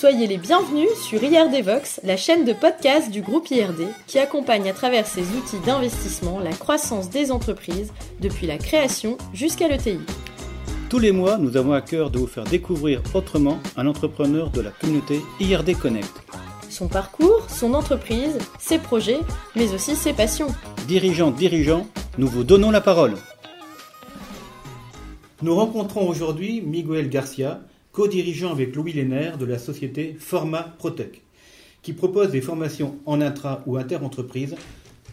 Soyez les bienvenus sur IRD Vox, la chaîne de podcast du groupe IRD qui accompagne à travers ses outils d'investissement la croissance des entreprises depuis la création jusqu'à l'ETI. Tous les mois, nous avons à cœur de vous faire découvrir autrement un entrepreneur de la communauté IRD Connect. Son parcours, son entreprise, ses projets, mais aussi ses passions. Dirigeants, dirigeants, nous vous donnons la parole. Nous rencontrons aujourd'hui Miguel Garcia, co-dirigeant avec Louis Lénaire de la société Forma Protec, qui propose des formations en intra ou inter-entreprise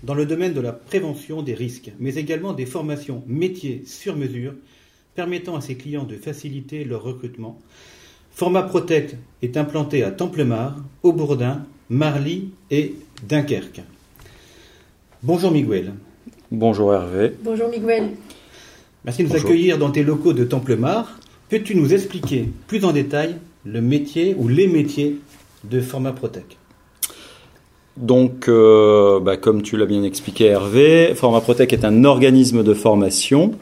dans le domaine de la prévention des risques, mais également des formations métiers sur mesure permettant à ses clients de faciliter leur recrutement. Forma Protect est implanté à Templemar, Aubourdin, Marly et Dunkerque. Bonjour Miguel. Bonjour Hervé. Bonjour Miguel. Merci de nous accueillir dans tes locaux de Templemar. Peux-tu nous expliquer plus en détail le métier ou les métiers de Forma Protect donc, euh, bah, comme tu l'as bien expliqué Hervé, Forma Protect est un organisme de formation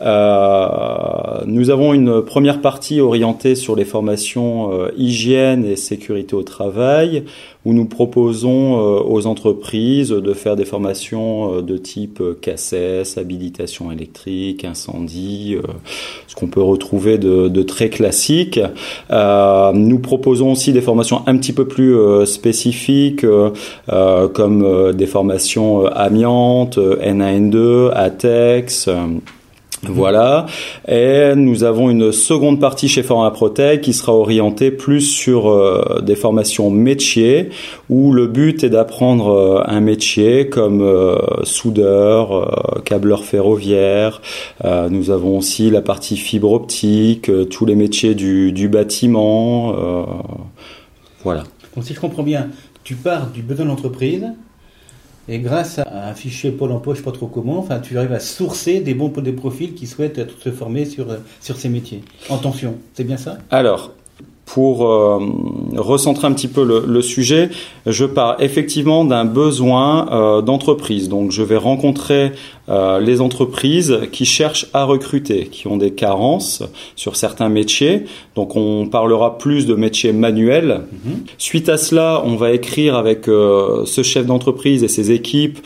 euh, nous avons une première partie orientée sur les formations euh, hygiène et sécurité au travail, où nous proposons euh, aux entreprises de faire des formations de type CACES, habilitation électrique, incendie, ce qu'on peut retrouver de, très classique. nous proposons aussi des formations un petit peu plus spécifiques, comme des formations amiante, N1N2, ATEX. Voilà. Et nous avons une seconde partie chez Forma Protec qui sera orientée plus sur euh, des formations métiers où le but est d'apprendre euh, un métier comme euh, soudeur, câbleur ferroviaire. nous avons aussi la partie fibre optique, tous les métiers du, du bâtiment. voilà. Donc si je comprends bien, tu pars du besoin de l'entreprise et grâce à un fichier Pôle emploi, je ne sais pas trop comment, enfin, tu arrives à sourcer des bons profils qui souhaitent se former sur, sur ces métiers. En tension, c'est bien ça? Alors, pour euh, recentrer un petit peu le, sujet, je pars effectivement d'un besoin euh, d'entreprise. Donc je vais rencontrer euh, les entreprises qui cherchent à recruter, qui ont des carences sur certains métiers. Donc on parlera plus de métiers manuels. Mhm. Suite à cela, on va écrire avec ce chef d'entreprise et ses équipes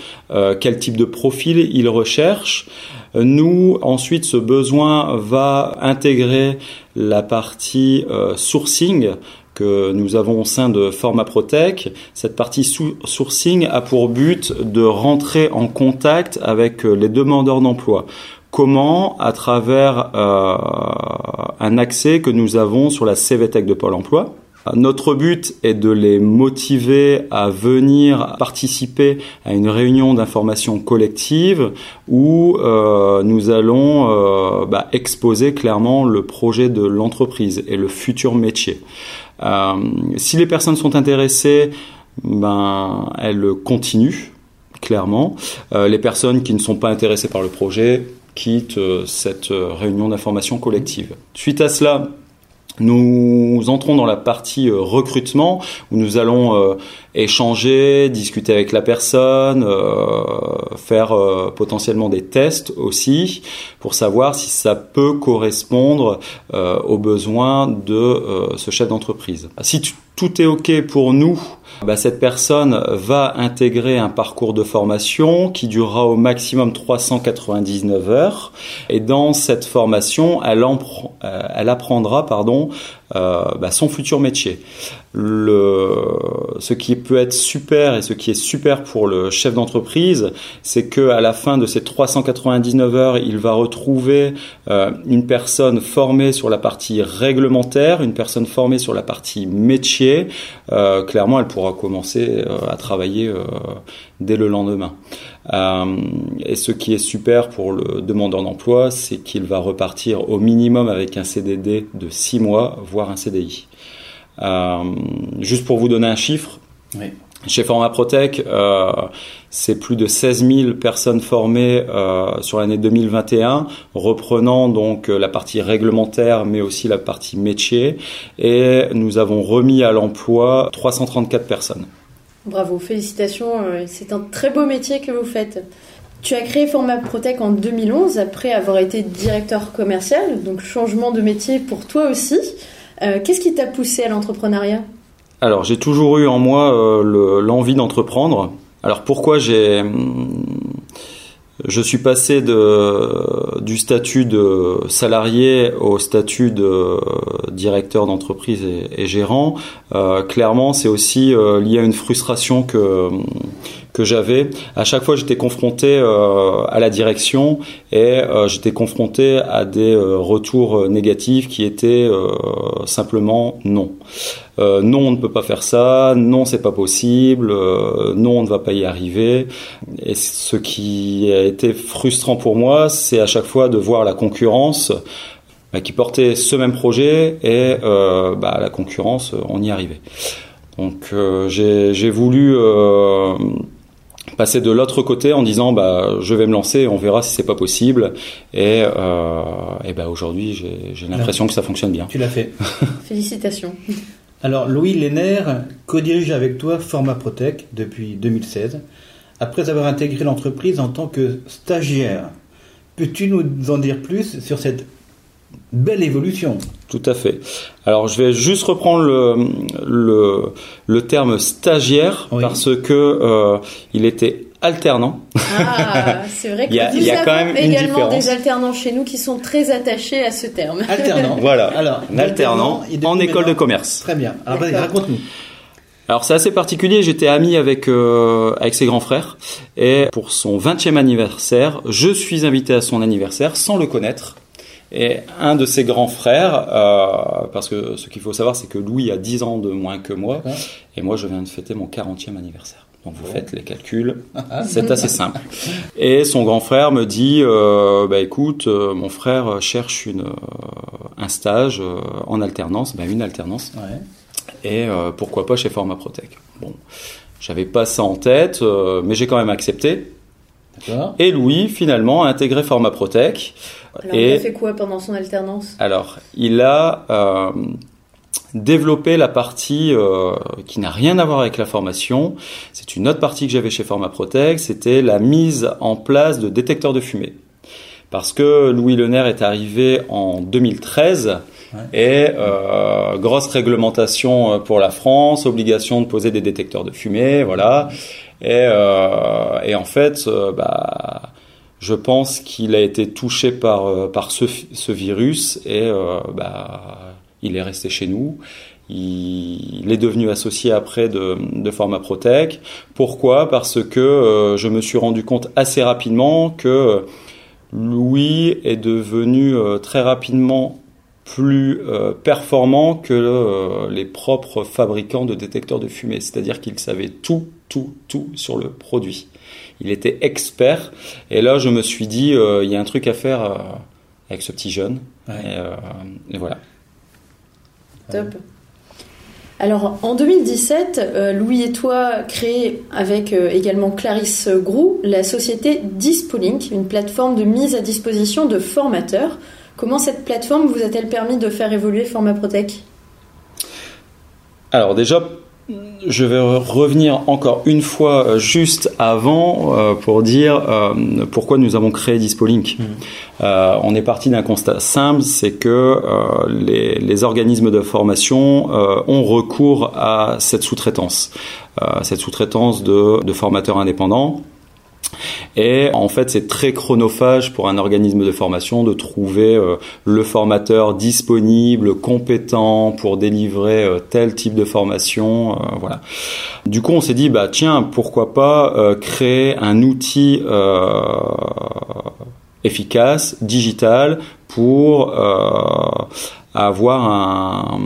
quel type de profil ils recherchent. Nous, ensuite, ce besoin va intégrer la partie euh, sourcing que nous avons au sein de Forma Protec. Cette partie sourcing a pour but de rentrer en contact avec euh, les demandeurs d'emploi. Comment? À travers euh, un accès que nous avons sur la CVTech de Pôle Emploi. Notre but est de les motiver à venir participer à une réunion d'information collective où euh, nous allons euh, bah, exposer clairement le projet de l'entreprise et le futur métier. Euh, si les personnes sont intéressées, ben elles continuent clairement. les personnes qui ne sont pas intéressées par le projet quittent cette réunion d'information collective. Suite à cela, nous entrons dans la partie euh, recrutement où nous allons euh, échanger, discuter avec la personne, euh, faire potentiellement des tests aussi pour savoir si ça peut correspondre aux besoins de ce chef d'entreprise. Si tout est OK pour nous, bah, cette personne va intégrer un parcours de formation qui durera au maximum 399 heures. Et dans cette formation, elle, euh, elle apprendra pardon, bah, son futur métier. Ce qui peut être super et ce qui est super pour le chef d'entreprise, c'est que à la fin de ces 399 heures, il va retrouver euh, une personne formée sur la partie réglementaire, une personne formée sur la partie métier. Euh, clairement, elle pourra commencer à travailler dès le lendemain. et ce qui est super pour le demandeur d'emploi, c'est qu'il va repartir au minimum avec un CDD de 6 mois, voire un CDI. Euh, juste pour vous donner un chiffre, chez Forma Protec, euh, c'est plus de 16 000 personnes formées euh, sur l'année 2021, reprenant donc la partie réglementaire, mais aussi la partie métier. Et nous avons remis à l'emploi 334 personnes. Bravo, félicitations. C'est un très beau métier que vous faites. Tu as créé Format Protec en 2011 après avoir été directeur commercial, donc changement de métier pour toi aussi. Qu'est-ce qui t'a poussé à l'entrepreneuriat? Alors j'ai toujours eu en moi l'envie d'entreprendre. Alors pourquoi j'ai je suis passé de, du statut de salarié au statut de directeur d'entreprise et, gérant. Euh, clairement, c'est aussi euh, lié à une frustration que que j'avais. À chaque fois, j'étais confronté euh, à la direction et j'étais confronté à des retours négatifs qui étaient simplement non. Euh, non, on ne peut pas faire ça, non, c'est pas possible, euh, non, on ne va pas y arriver. Et ce qui a été frustrant pour moi, c'est à chaque fois de voir la concurrence bah, qui portait ce même projet et euh, bah, la concurrence, on y arrivait. Donc j'ai voulu passer de l'autre côté en disant bah je vais me lancer on verra si c'est pas possible. Et, et bah aujourd'hui j'ai l'impression que ça fonctionne bien. Tu l'as fait. Félicitations. Alors, Louis Lenner co-dirige avec toi Format Protec depuis 2016, après avoir intégré l'entreprise en tant que stagiaire. Peux-tu nous en dire plus sur cette belle évolution Tout à fait. Alors, je vais juste reprendre le, le, terme stagiaire parce que euh, il était alternant. Ah, c'est vrai qu'il y a, y a quand même également des alternants chez nous qui sont très attachés à ce terme. Alternant. voilà. Alors, un alternant en école de commerce. Très bien. Alors, raconte-nous. Alors c'est assez particulier, j'étais ami avec euh, avec ses grands frères et pour son 20e anniversaire, je suis invité à son anniversaire sans le connaître. Et un de ses grands frères, euh, parce que ce qu'il faut savoir, c'est que Louis a 10 ans de moins que moi, et moi je viens de fêter mon 40e anniversaire. Donc vous faites les calculs, c'est assez simple. Et son grand frère me dit, euh, bah écoute, euh, mon frère cherche une, euh, un stage en alternance, bah une alternance. Ouais. Et pourquoi pas chez Forma Protec. Bon, j'avais pas ça en tête, mais j'ai quand même accepté. Et Louis finalement a intégré Forma Protec. Alors et, il a fait quoi pendant son alternance? Alors il a développer la partie euh, qui n'a rien à voir avec la formation. C'est une autre partie que j'avais chez Formaprotec, c'était la mise en place de détecteurs de fumée. Parce que Louis Lener est arrivé en 2013 et euh, grosse réglementation euh, pour la France, obligation de poser des détecteurs de fumée, voilà. Et, euh, et en fait, euh, bah, je pense qu'il a été touché par par ce, ce virus et bah, il est resté chez nous. Il, est devenu associé après de, de. Pourquoi? Parce que euh, je me suis rendu compte assez rapidement que Louis est devenu euh, très rapidement plus euh, performant que les propres fabricants de détecteurs de fumée. C'est-à-dire qu'il savait tout, tout, tout sur le produit. Il était expert. Et là, je me suis dit, il y a un truc à faire avec ce petit jeune. et voilà. Top. Alors en 2017, euh, Louis et toi créez avec euh, également Clarisse Grou la société Dispoliink, une plateforme de mise à disposition de formateurs. Comment cette plateforme vous a-t-elle permis de faire évoluer FormaProtec? Alors déjà, je vais revenir encore une fois euh, juste avant euh, pour dire euh, pourquoi nous avons créé Dispoliink. Mmh. on est parti d'un constat simple, c'est que les, les, organismes de formation ont recours à cette sous-traitance, cette sous-traitance de, de formateurs indépendants et en fait, c'est très chronophage pour un organisme de formation de trouver euh, le formateur disponible, compétent pour délivrer euh, tel type de formation. Euh, voilà. Du coup, on s'est dit, bah tiens, pourquoi pas créer un outil efficace, digital, pour avoir un,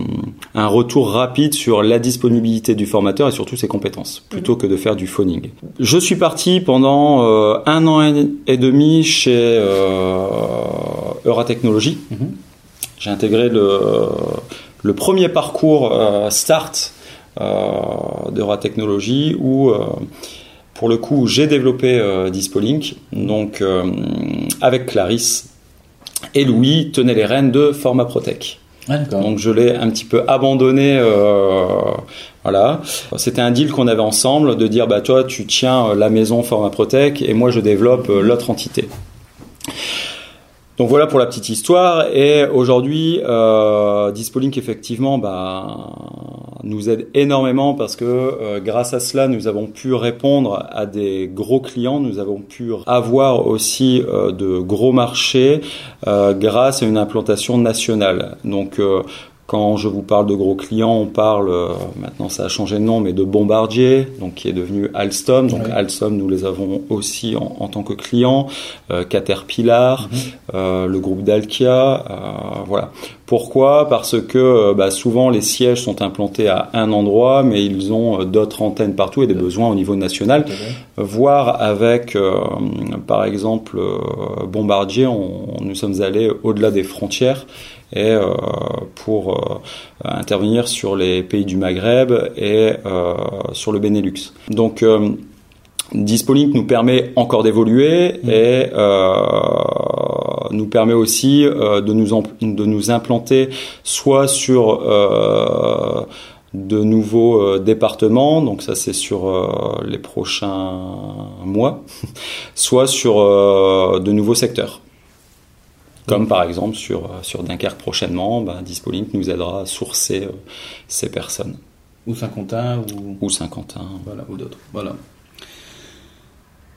un, retour rapide sur la disponibilité du formateur et surtout ses compétences, plutôt que de faire du phoning. Je suis parti pendant euh, un an et demi chez euh, Euratechnologie. Mhm. J'ai intégré le, le, premier parcours euh, Start euh, d'Euratechnologie où pour le coup, j'ai développé euh, Dispoliink, donc avec Clarisse, et Louis tenait les rênes de Format Protec. Ah, Donc je l'ai un petit peu abandonné. Euh, voilà, c'était un deal qu'on avait ensemble de dire bah toi tu tiens la maison Format Protec et moi je développe euh, l'autre entité. Donc voilà pour la petite histoire. Et aujourd'hui, euh, Dispoliink effectivement bah, nous aide énormément parce que euh, grâce à cela, nous avons pu répondre à des gros clients, nous avons pu avoir aussi euh, de gros marchés euh, grâce à une implantation nationale. Donc quand je vous parle de gros clients, on parle, euh, maintenant ça a changé de nom, mais de Bombardier, donc qui est devenu Alstom. Donc Alstom, nous les avons aussi en, tant que clients, euh, Caterpillar, mhm. euh, le groupe Dalkia, voilà. Pourquoi? Parce que bah, souvent les sièges sont implantés à un endroit, mais ils ont d'autres antennes partout et des besoins au niveau national. Voire avec, par exemple, Bombardier, on, nous sommes allés au-delà des frontières et euh, pour euh, intervenir sur les pays du Maghreb et euh, sur le Benelux. Donc Dispoliink nous permet encore d'évoluer mmh. et nous permet aussi de, nous de nous implanter soit sur de nouveaux départements, donc ça c'est sur les prochains mois, soit sur de nouveaux secteurs. Comme par exemple sur, euh, sur Dunkerque prochainement, ben, Dispoliink nous aidera à sourcer euh, ces personnes. Ou Saint-Quentin ou... ou Saint-Quentin. Voilà, ou d'autres. Voilà.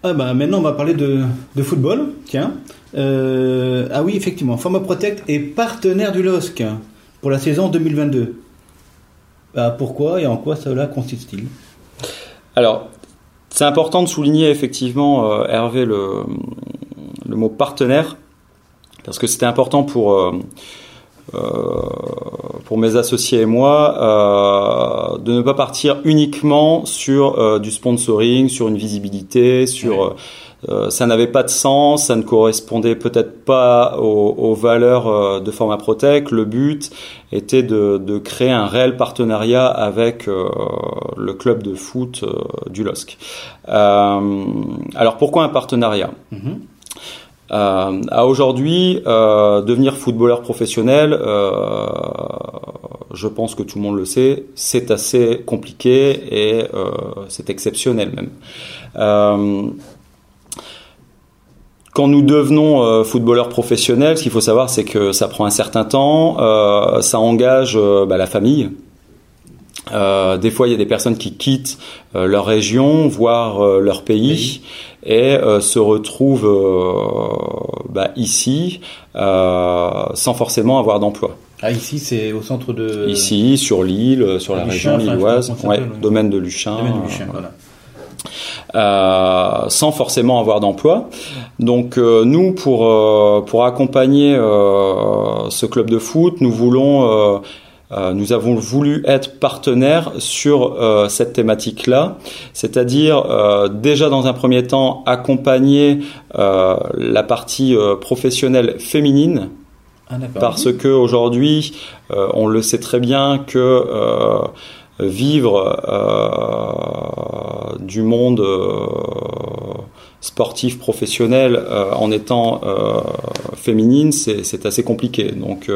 Ah bah maintenant on va parler de, de football, tiens. Euh, ah oui, effectivement, Forma Protect est partenaire du LOSC pour la saison 2022. Bah, pourquoi et en quoi cela consiste-t-il? Alors, c'est important de souligner effectivement, Hervé, le, mot partenaire parce que c'était important pour euh, euh, mes associés et moi euh, de ne pas partir uniquement sur du sponsoring, sur une visibilité, sur ça n'avait pas de sens, ça ne correspondait peut-être pas aux, valeurs de Format Protect. Le but était de, de créer un réel partenariat avec le club de foot du LOSC. alors pourquoi un partenariat? Euh, à aujourd'hui, euh, devenir footballeur professionnel, euh, je pense que tout le monde le sait, c'est assez compliqué et euh, c'est exceptionnel même. Euh, quand nous devenons euh, footballeurs professionnels, ce qu'il faut savoir, c'est que ça prend un certain temps, ça engage bah, la famille. des fois, il y a des personnes qui quittent leur région, voire leur pays et se retrouve euh, bah, ici sans forcément avoir d'emploi. Ah, ici, c'est au centre de. Ici, sur l'île, sur la région lilloise, ouais, domaine de Luchin. Domaine de Luchin, voilà. Euh, sans forcément avoir d'emploi. Donc euh, nous, pour, euh, pour accompagner ce club de foot, nous voulons euh, nous avons voulu être partenaires sur euh, cette thématique-là, c'est-à-dire euh, déjà dans un premier temps accompagner la partie professionnelle féminine ah, parce que aujourd'hui, on le sait très bien que vivre du monde sportif professionnel en étant féminine, c'est assez compliqué. Donc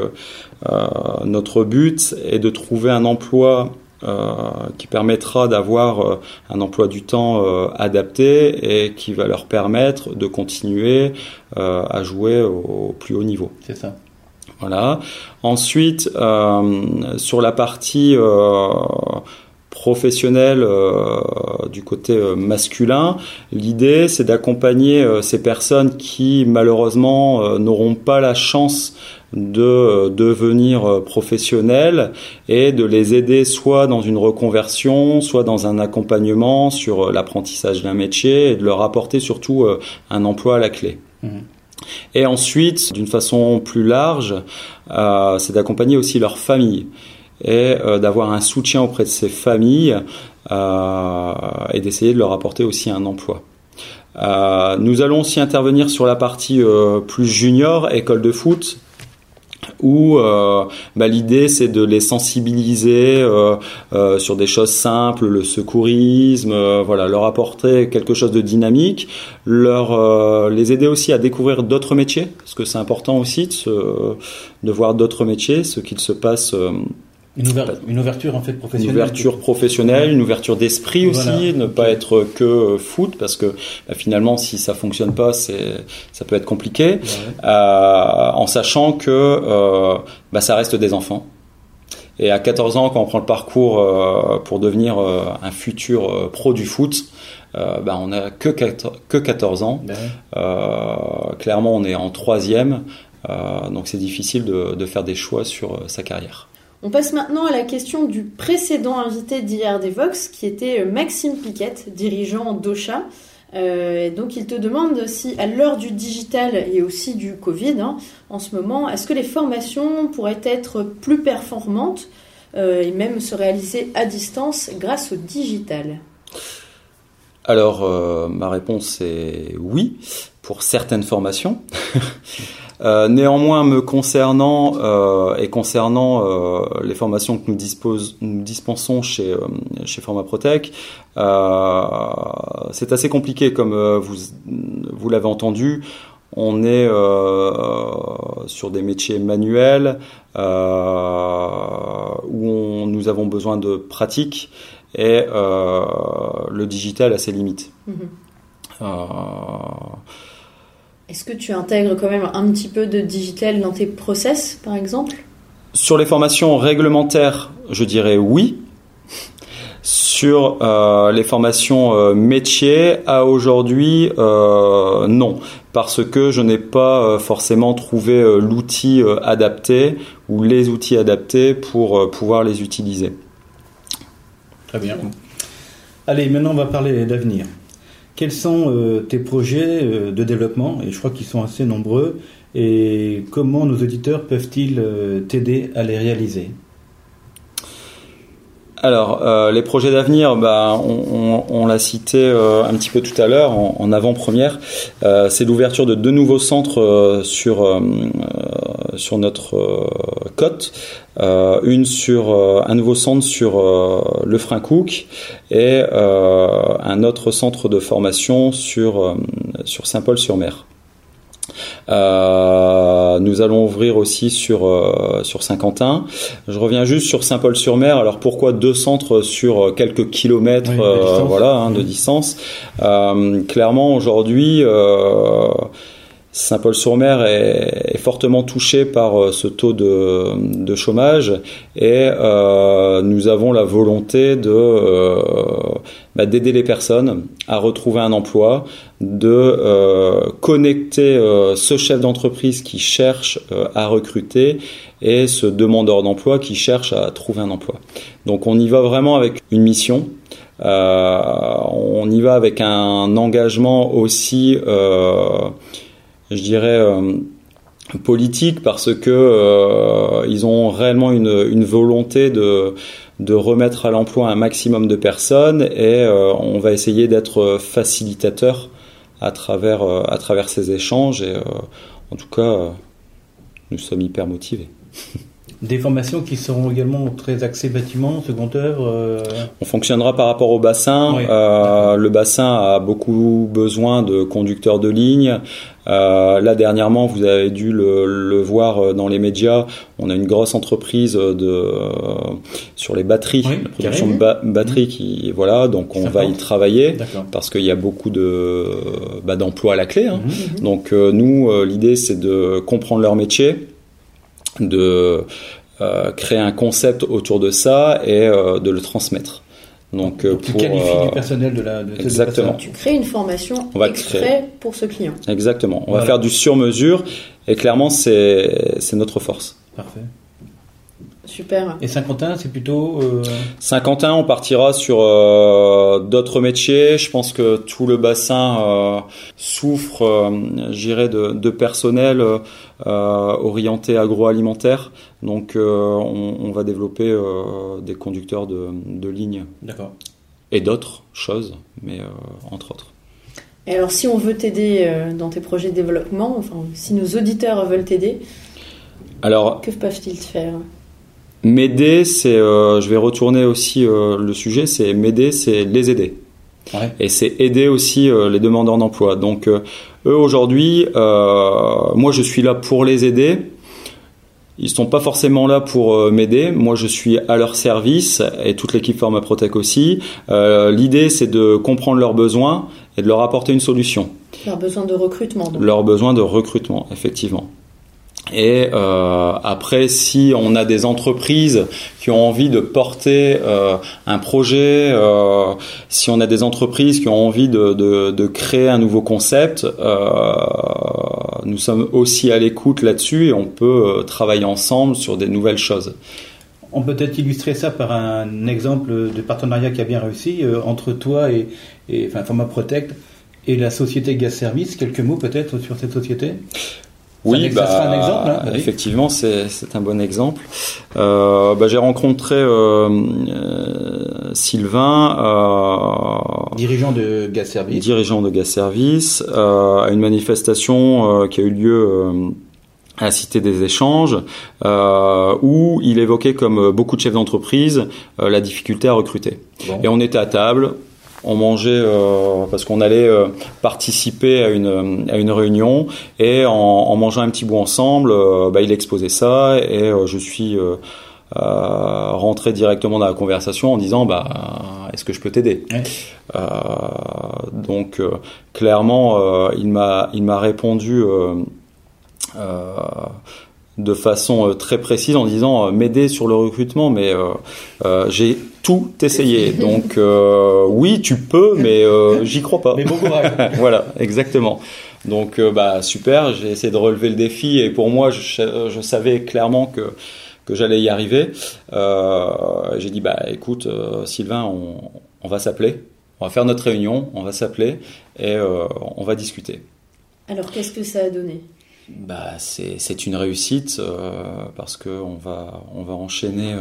euh, notre but est de trouver un emploi euh, qui permettra d'avoir euh, un emploi du temps adapté et qui va leur permettre de continuer à jouer au, plus haut niveau. C'est ça. Voilà. Ensuite, sur la partie professionnelle du côté masculin, l'idée c'est d'accompagner ces personnes qui malheureusement n'auront pas la chance de euh, devenir euh, professionnels et de les aider soit dans une reconversion, soit dans un accompagnement sur euh, l'apprentissage d'un métier et de leur apporter surtout un emploi à la clé. Mmh. Et ensuite, d'une façon plus large, c'est d'accompagner aussi leur famille et d'avoir un soutien auprès de ces familles et d'essayer de leur apporter aussi un emploi. nous allons aussi intervenir sur la partie plus junior, école de foot, où euh, bah, l'idée c'est de les sensibiliser euh, euh, sur des choses simples, le secourisme, voilà, leur apporter quelque chose de dynamique, leur les aider aussi à découvrir d'autres métiers, parce que c'est important aussi de, de voir d'autres métiers, ce qu'il se passe Une, une, ouverture en fait professionnelle. Une ouverture professionnelle, une ouverture d'esprit aussi, ne pas être que foot parce que bah, finalement si ça fonctionne pas, c'est ça peut être compliqué. Euh, en sachant que euh, bah, ça reste des enfants. Et à 14 ans, quand on prend le parcours euh, pour devenir euh, un futur euh, pro du foot, bah, on n'a que, que 14 ans. clairement, on est en troisième, donc c'est difficile de, de faire des choix sur sa carrière. On passe maintenant à la question du précédent invité d'IRD Vox, qui était Maxime Piquette, dirigeant d'Ocha. Euh, donc il te demande si à l'heure du digital et aussi du Covid hein, en ce moment, est-ce que les formations pourraient être plus performantes euh, et même se réaliser à distance grâce au digital? Alors euh, ma réponse est oui pour certaines formations. Euh, néanmoins, me concernant euh, et concernant euh, les formations que nous, dispose, nous dispensons chez, chez Formaprotec, c'est assez compliqué comme vous, vous l'avez entendu. On est sur des métiers manuels où on, nous avons besoin de pratique et le digital a ses limites. Mm-hmm. Est-ce que tu intègres quand même un petit peu de digital dans tes process, par exemple? Sur les formations réglementaires, je dirais oui. Sur euh, les formations euh, métiers, à aujourd'hui, euh, non, parce que je n'ai pas forcément trouvé l'outil adapté ou les outils adaptés pour pouvoir les utiliser. Très bien. Allez, maintenant on va parler d'avenir. Quels sont euh, tes projets euh, de développement? Et je crois qu'ils sont assez nombreux. Et comment nos auditeurs peuvent-ils euh, t'aider à les réaliser? Alors, euh, les projets d'avenir, bah, on, l'a cité euh, un petit peu tout à l'heure en, avant-première, euh, c'est l'ouverture de deux nouveaux centres sur, notre côte. un nouveau centre sur le Frein Cook et un autre centre de formation sur, sur Saint-Paul-sur-Mer. Euh, nous allons ouvrir aussi sur euh, sur Saint-Quentin. Je reviens juste sur Saint-Paul-sur-Mer. Alors pourquoi deux centres sur quelques kilomètres, voilà, hein, de distance? Euh, Clairement aujourd'hui. Saint-Paul-sur-Mer est, fortement touché par ce taux de, chômage et nous avons la volonté de bah, d'aider les personnes à retrouver un emploi, de euh, connecter euh, ce chef d'entreprise qui cherche euh, à recruter et ce demandeur d'emploi qui cherche à trouver un emploi. Donc on y va vraiment avec une mission. on y va avec un engagement aussi, je dirais, politique parce que ils ont réellement une, volonté de de remettre à l'emploi un maximum de personnes et on va essayer d'être facilitateur à travers, euh, à travers ces échanges. Et euh, en tout cas, euh, nous sommes hyper motivés. Des formations qui seront également très axées bâtiment, seconde œuvre On fonctionnera par rapport au bassin. le bassin a beaucoup besoin de conducteurs de ligne, euh, là dernièrement, vous avez dû le, voir euh, dans les médias. On a une grosse entreprise de euh, sur les batteries, la production de batteries qui voilà. Donc on va y travailler parce qu'il y a beaucoup de bah, d'emplois à la clé. Hein. Mhm, mhm. Donc nous, l'idée c'est de comprendre leur métier, de créer un concept autour de ça et de le transmettre. Donc, euh, tu qualifies du euh, personnel de la. De exactement. Tu crées une formation on va exprès pour ce client. Exactement. On va faire du sur-mesure et clairement c'est c'est notre force. Parfait. Super. Et Saint-Quentin, c'est plutôt. Euh... Saint-Quentin, on partira sur euh, d'autres métiers. Je pense que tout le bassin euh, souffre, euh, j'irais, de, de, personnel euh, orienté agroalimentaire. Donc, on, on, va développer des conducteurs de, de ligne. D'accord. Et d'autres choses, mais entre autres. Et alors, si on veut t'aider dans tes projets de développement, enfin, si nos auditeurs veulent t'aider, alors, que peuvent-ils faire? M'aider, c'est, euh, je vais retourner aussi euh, le sujet, c'est m'aider, c'est les aider. Et c'est aider aussi euh, les demandeurs d'emploi. Donc eux aujourd'hui, moi je suis là pour les aider. ils sont pas forcément là pour m'aider. Moi, je suis à leur service et toute l'équipe Formaprotec aussi. L'idée, c'est de comprendre leurs besoins et de leur apporter une solution. Leurs besoins de recrutement. Donc. Leurs besoins de recrutement, effectivement. Et euh, après, si on a des entreprises qui ont envie de porter euh, un projet, euh, si on a des entreprises qui ont envie de, de, de créer un nouveau concept, euh, nous sommes aussi à l'écoute là-dessus et on peut euh, travailler ensemble sur des nouvelles choses. On peut peut-être illustrer ça par un exemple de partenariat qui a bien réussi euh, entre toi et, et enfin, Forma Protect et la société Gas Service. Quelques mots peut-être sur cette société? Oui, bah, un exemple, hein, effectivement, c'est un bon exemple. Euh, bah, J'ai rencontré euh, euh Sylvain, dirigeant de Gaz Service, dirigeant de Gaz Service, à une manifestation qui a eu lieu à la Cité des Échanges, où il évoquait, comme beaucoup de chefs d'entreprise, la difficulté à recruter. Et on était à table, on mangeait euh, parce qu'on allait euh, participer à une, à une réunion et en, mangeant un petit bout ensemble, euh, bah, il exposait ça et je suis rentré directement dans la conversation en disant bah est-ce que je peux t'aider? Donc clairement il m'a il m'a répondu de façon très précise en disant m'aider sur le recrutement mais j'ai tout essayer. Donc euh, oui, tu peux, mais euh, j'y crois pas. Mais bon voilà, exactement. Donc euh, bah super, j'ai essayé de relever le défi et pour moi, je, savais clairement que que j'allais y arriver. j'ai dit bah écoute Sylvain, on, on va s'appeler, on va faire notre réunion, on va s'appeler et on va discuter. Alors qu'est-ce que ça a donné? Bah, c'est une réussite parce que on va on va enchaîner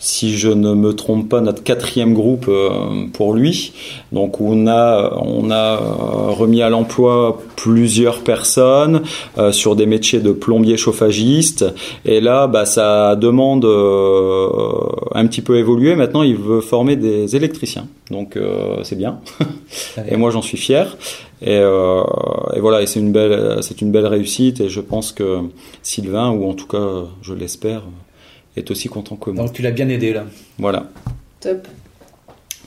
si je ne me trompe pas, notre quatrième groupe euh, pour lui. Donc on a on a euh, remis à l'emploi plusieurs personnes euh, sur des métiers de plombier chauffagiste. Et là, bah, ça demande un petit peu évolué. Maintenant, il veut former des électriciens. Donc c'est bien. et moi, j'en suis fier. Et, et, voilà, et c'est une belle, c'est une belle réussite. Et je pense que Sylvain, ou en tout cas, je l'espère, est aussi content que moi. Donc tu l'as bien aidé là. Voilà. Top.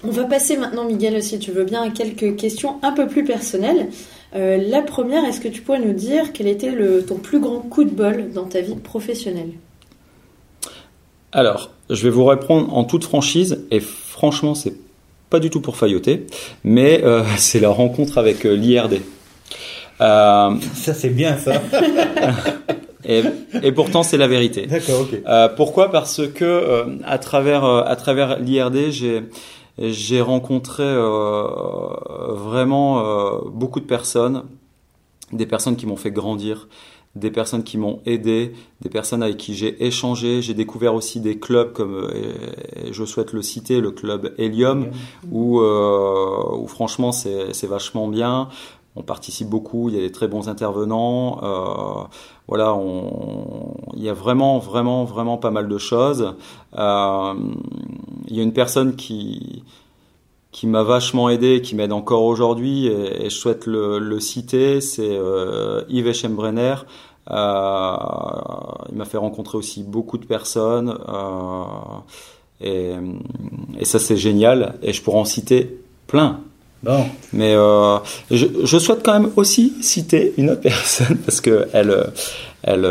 On va passer maintenant, Miguel, si tu veux bien, à quelques questions un peu plus personnelles. Euh, la première, est-ce que tu pourrais nous dire quel était le, ton plus grand coup de bol dans ta vie professionnelle? Alors, je vais vous répondre en toute franchise, et franchement, c'est pas du tout pour failloter, mais euh, c'est la rencontre avec euh, l'IRD. ça, c'est bien ça. Et, et pourtant, c'est la vérité. D'accord, ok. Euh, pourquoi? Parce que euh, à travers euh, à travers l'IRD, j'ai j'ai rencontré vraiment beaucoup de personnes, des personnes qui m'ont fait grandir, des personnes qui m'ont aidé, des personnes avec qui j'ai échangé. J'ai découvert aussi des clubs comme, et je souhaite le citer, le club Helium, où, où franchement c'est vachement bien on participe beaucoup, il y a des très bons intervenants. Euh, voilà, on, il y a vraiment, vraiment, vraiment pas mal de choses. Euh, il y a une personne qui qui m'a vachement aidé, qui m'aide encore aujourd'hui, et, je souhaite le, citer, c'est euh, Yves Eschembrenner. Il m'a fait rencontrer aussi beaucoup de personnes, et, et ça c'est génial, et je pourrais en citer plein. Bon. Mais euh, je, je, souhaite quand même aussi citer une autre personne parce que elle, elle,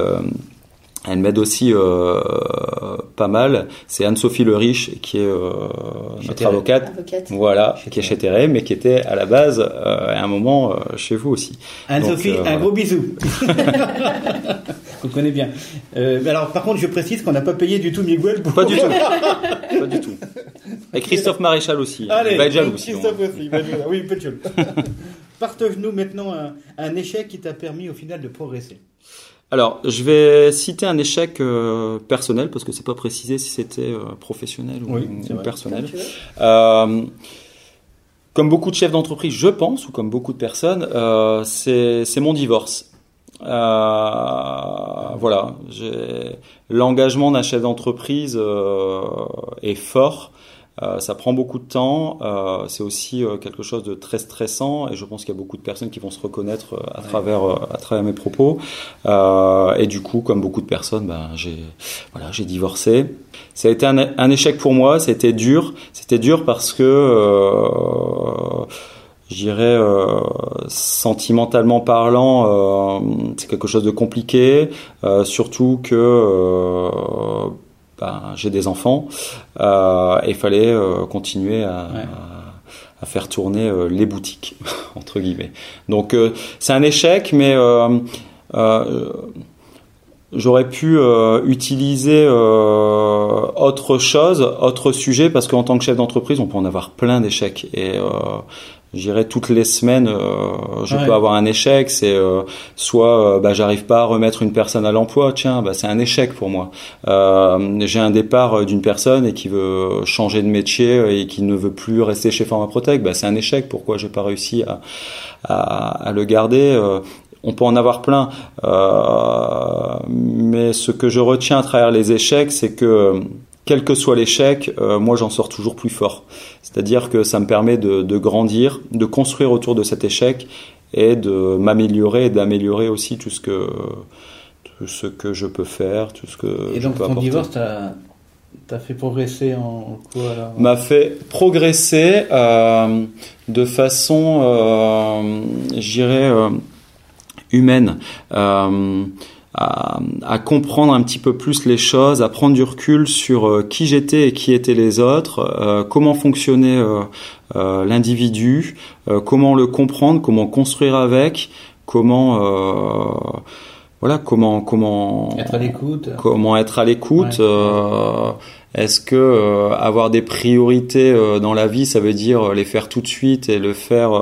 elle m'aide aussi euh, pas mal. C'est Anne-Sophie Le Riche qui est euh, notre avocate, voilà, qui est chez Terre, mais qui était à la base euh, à un moment euh, chez vous aussi. Anne-Sophie, euh, un gros bisou. Vous connaissez bien. alors par contre, je précise qu'on n'a pas payé du tout Miguel. Pour... Pas du tout. pas du tout. Et Christophe Maréchal aussi. Allez, il va être jaloux. Christophe aussi. oui. Partage-nous maintenant un, un échec qui t'a permis au final de progresser. Alors, je vais citer un échec euh, personnel parce que c'est pas précisé si c'était euh, professionnel ou, personnel. Euh, comme beaucoup de chefs d'entreprise, je pense, ou comme beaucoup de personnes, c'est mon divorce. voilà, l'engagement d'un chef d'entreprise est fort. Euh, ça prend beaucoup de temps. Euh, c'est aussi euh, quelque chose de très stressant et je pense qu'il y a beaucoup de personnes qui vont se reconnaître à travers à travers mes propos. et du coup, comme beaucoup de personnes, ben, j'ai voilà, divorcé. Ça a été un, un, échec pour moi. C'était dur. C'était dur parce que euh, sentimentalement parlant, c'est quelque chose de compliqué, surtout que ben, j'ai des enfants et il fallait continuer à, à, faire tourner les boutiques entre guillemets. Donc c'est un échec, mais j'aurais pu utiliser autre chose, autre sujet, parce qu'en tant que chef d'entreprise, on peut en avoir plein d'échecs. Et J'irai toutes les semaines, euh, je peux avoir un échec. C'est euh, soit euh, bah, j'arrive pas à remettre une personne à l'emploi, tiens, bah, c'est un échec pour moi. J'ai un départ d'une personne et qui veut changer de métier et qui ne veut plus rester chez Pharma Protect, bah, c'est un échec. Pourquoi j'ai pas réussi à, à, à le garder on peut en avoir plein, mais ce que je retiens à travers les échecs, c'est que quel que soit l'échec, euh, moi j'en sors toujours plus fort. C'est-à-dire que ça me permet de, de, grandir, de construire autour de cet échec et de m'améliorer et d'améliorer aussi tout ce que tout ce que je peux faire, tout ce que et donc ton divorce t'as fait progresser en quoi alors M'a fait progresser euh, de façon, euh, j'irais, humaine. Euh, à, à, comprendre un petit peu plus les choses, à prendre du recul sur euh, qui j'étais et qui étaient les autres, euh, comment fonctionnait euh, l'individu, comment le comprendre, comment construire avec, comment voilà comment comment être à l'écoute comment être à l'écoute est-ce que avoir des priorités dans la vie ça veut dire les faire tout de suite et le faire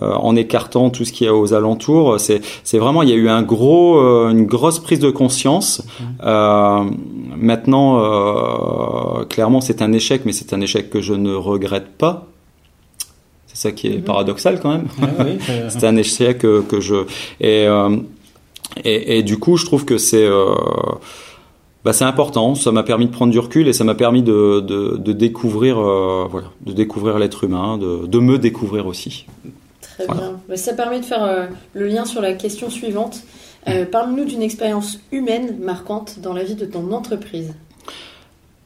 euh, en écartant tout ce qui est aux alentours? C'est, c'est vraiment, il y a eu un gros, euh, une grosse prise de conscience. Mmh. Euh, maintenant, clairement, c'est un échec, mais c'est un échec que je ne regrette pas. C'est ça qui est mmh. paradoxal quand même. c'est un échec que, que je et, et, et du coup, je trouve que c'est bah, c'est important. Ça m'a permis de prendre du recul et ça m'a permis de, de, de découvrir, voilà, de découvrir l'être humain, de, de me découvrir aussi. Très bien. Bah, ça permet de faire euh, le lien sur la question suivante. Euh, parle-nous d'une expérience humaine marquante dans la vie de ton entreprise.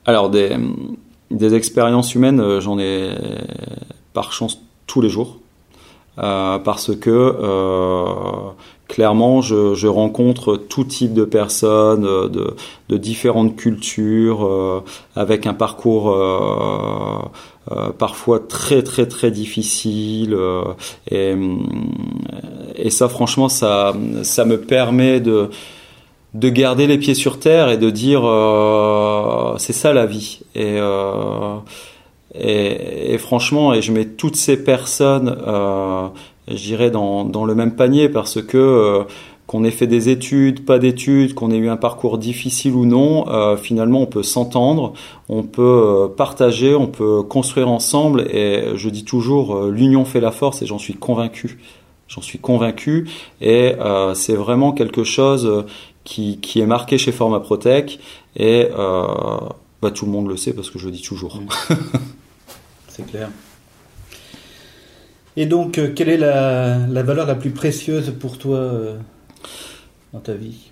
Alors, des, des expériences humaines, euh, j'en ai par chance tous les jours. parce que clairement, je, rencontre tout type de personnes, de, de différentes cultures, avec un parcours euh, parfois très très très difficile euh, et, ça franchement ça me permet de de garder les pieds sur terre et de dire euh, c'est ça la vie. Et, euh, et, et franchement et je mets toutes ces personnes euh, j'irai dans, dans le même panier parce que qu'on ait fait des études, pas d'études, qu'on ait eu un parcours difficile ou non, euh, finalement on peut s'entendre, on peut euh, partager, on peut construire ensemble et je dis toujours euh, l'union fait la force et j'en suis convaincu. J'en suis convaincu et c'est vraiment quelque chose qui, qui, est marqué chez Forma Protec et bah, tout le monde le sait parce que je le dis toujours. c'est clair. Et donc, quelle est la, la, valeur la plus précieuse pour toi dans ta vie?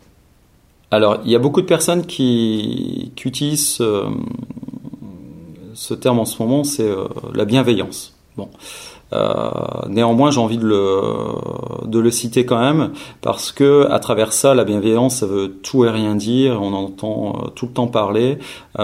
Alors, il y a beaucoup de personnes qui, qui utilisent ce, ce, terme en ce moment, c'est euh, la bienveillance. Bon. Euh, néanmoins, j'ai envie de le, de le citer quand même parce que à travers ça, la bienveillance, ça veut tout et rien dire. On entend euh, tout le temps parler. Euh,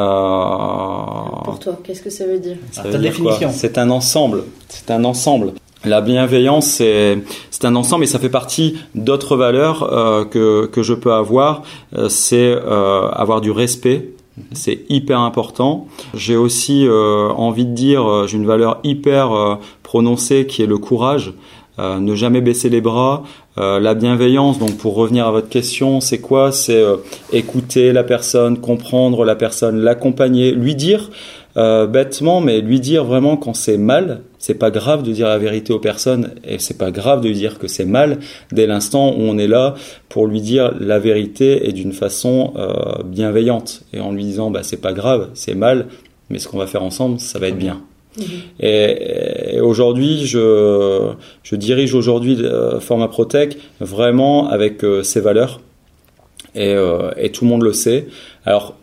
Pour toi, qu'est-ce que ça veut dire? Ça veut dire définition. C'est un ensemble. C'est un ensemble. La bienveillance, c'est c'est un ensemble et ça fait partie d'autres valeurs euh, que que je peux avoir. Euh, c'est euh, avoir du respect. C'est hyper important. J'ai aussi euh, envie de dire, j'ai une valeur hyper prononcée qui est le courage. ne jamais baisser les bras. la bienveillance, donc pour revenir à votre question, c'est quoi? C'est écouter la personne, comprendre la personne, l'accompagner, lui dire bêtement, mais lui dire vraiment quand c'est mal, c'est pas grave de dire la vérité aux personnes et c'est pas grave de lui dire que c'est mal dès l'instant où on est là pour lui dire la vérité et d'une façon euh, bienveillante et en lui disant bah c'est pas grave, c'est mal, mais ce qu'on va faire ensemble, ça va être bien. Mhm. Et, aujourd'hui, je, je, dirige aujourd'hui euh, Forma Protec vraiment avec euh, ses valeurs. Et, euh, et, tout le monde le sait. Alors,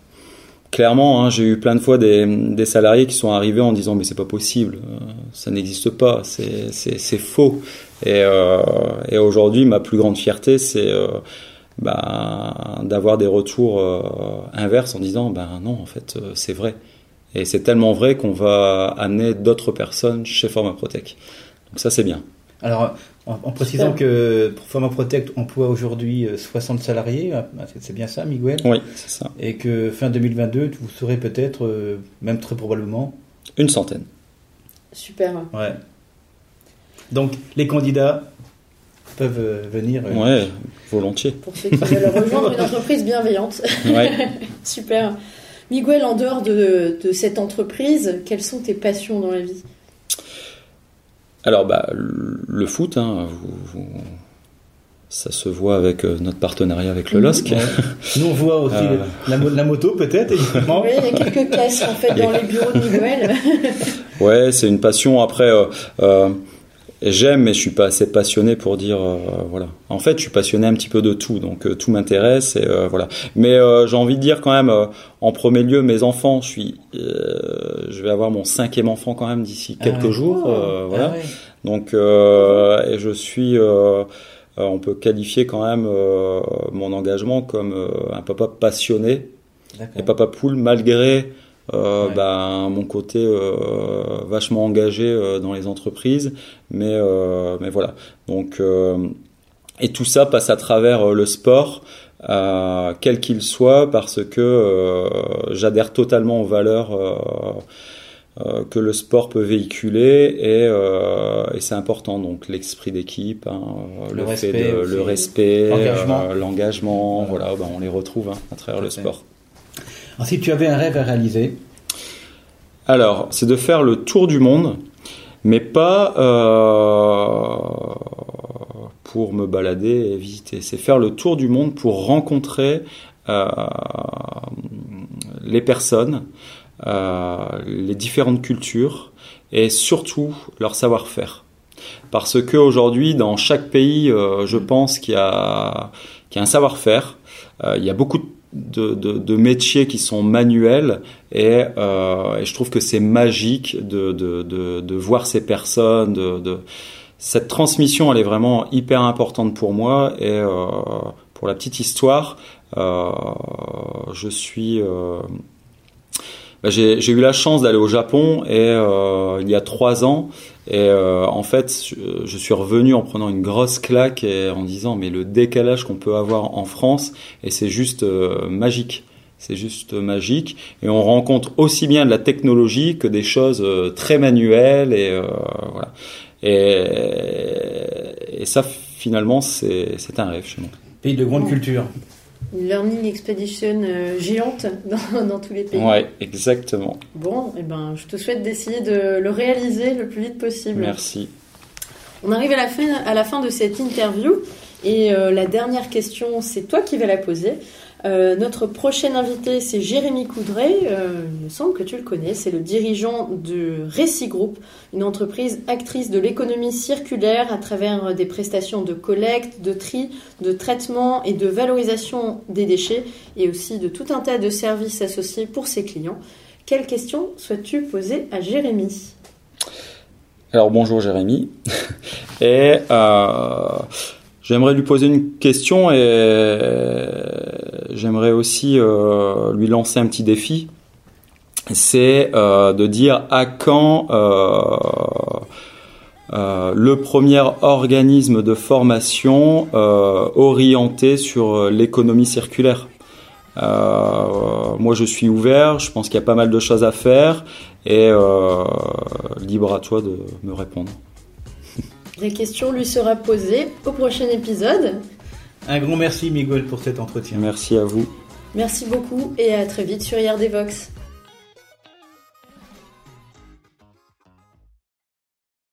clairement, hein, j'ai eu plein de fois des, salariés qui sont arrivés en disant mais c'est pas possible, ça n'existe pas, c'est faux. Et, et aujourd'hui, ma plus grande fierté, c'est bah, d'avoir des retours inverses en disant ben non, en fait, c'est vrai. Et c'est tellement vrai qu'on va amener d'autres personnes chez Forma Protect. Donc ça, c'est bien. Alors, en, précisant que Forma Protect emploie aujourd'hui 60 euh, salariés, euh, c'est bien ça, Miguel? Oui, c'est ça. Et que fin 2022, vous serez peut-être, euh, même très probablement Une centaine. Super. Ouais. Donc, les candidats peuvent venir. Ouais, volontiers. Pour ceux qui veulent rejoindre une entreprise bienveillante. Ouais. Super. Miguel, en dehors de, cette entreprise, quelles sont tes passions dans la vie? Alors, bah, le foot, hein, ça se voit avec euh, notre partenariat avec le LOSC. Nous, on voit aussi euh. la, moto, peut-être, Oui, il y a quelques caisses, en fait, dans les bureaux de Miguel. ouais, c'est une passion. Après, euh, j'aime, mais je suis pas assez passionné pour dire euh, voilà. En fait, je suis passionné un petit peu de tout, donc euh, tout m'intéresse et euh, voilà. Mais j'ai envie de dire quand même, en premier lieu, mes enfants. Je suis, je vais avoir mon cinquième enfant quand même d'ici ah quelques jours, oh. voilà. Ah donc et je suis. on peut qualifier quand même mon engagement comme un papa passionné et papa poule malgré euh, ben, mon côté euh, vachement engagé euh, dans les entreprises, mais mais voilà. Donc et tout ça passe à travers le sport, quel qu'il soit, parce que j'adhère totalement aux valeurs. que le sport peut véhiculer et, et c'est important. Donc l'esprit d'équipe hein, le, respect fait de, le respect l'engagement. voilà, ben, on les retrouve hein, à travers le sport si tu avais un rêve à réaliser Alors, c'est de faire le tour du monde, mais pas euh, pour me balader et visiter. C'est faire le tour du monde pour rencontrer euh, les personnes, euh, les différentes cultures et surtout leur savoir-faire. Parce que aujourd'hui, dans chaque pays, je pense qu'il y a, qu'il y a un savoir-faire. il y a beaucoup de de, métiers qui sont manuels euh, et, je trouve que c'est magique de, voir ces personnes. De, Cette transmission, elle est vraiment hyper importante pour moi et euh, pour la petite histoire, euh, je suis bah, j'ai eu la chance d'aller au Japon et il y a trois ans et euh, en fait, je, suis revenu en prenant une grosse claque et en disant mais le décalage qu'on peut avoir en France et c'est juste euh, magique. C'est juste magique et on rencontre aussi bien de la technologie que des choses euh, très manuelles et voilà. Et, et ça finalement c'est un rêve chez moi. Pays de grande culture une learning expedition euh, géante dans, tous les pays. Ouais, exactement. Bon, et eh ben, je te souhaite d'essayer de le réaliser le plus vite possible. Merci. On arrive à la fin, à la fin de cette interview et euh, la dernière question, c'est toi qui vas la poser. Euh, notre prochain invité, c'est Jérémy Coudray. Euh, il me semble que tu le connais. C'est le dirigeant de Récit Group, une entreprise actrice de l'économie circulaire à travers des prestations de collecte, de tri, de traitement et de valorisation des déchets et aussi de tout un tas de services associés pour ses clients. Quelle question souhaites-tu poser à Jérémy? Alors bonjour Jérémy. et euh, J'aimerais lui poser une question et j'aimerais aussi euh, lui lancer un petit défi. C'est euh, de dire à quand euh, le premier organisme de formation orienté sur l'économie circulaire. moi, je suis ouvert. Je pense qu'il y a pas mal de choses à faire et libre à toi de me répondre. La question lui sera posée au prochain épisode. Un grand merci Miguel pour cet entretien. Merci à vous. Merci beaucoup et à très vite sur IRDVox.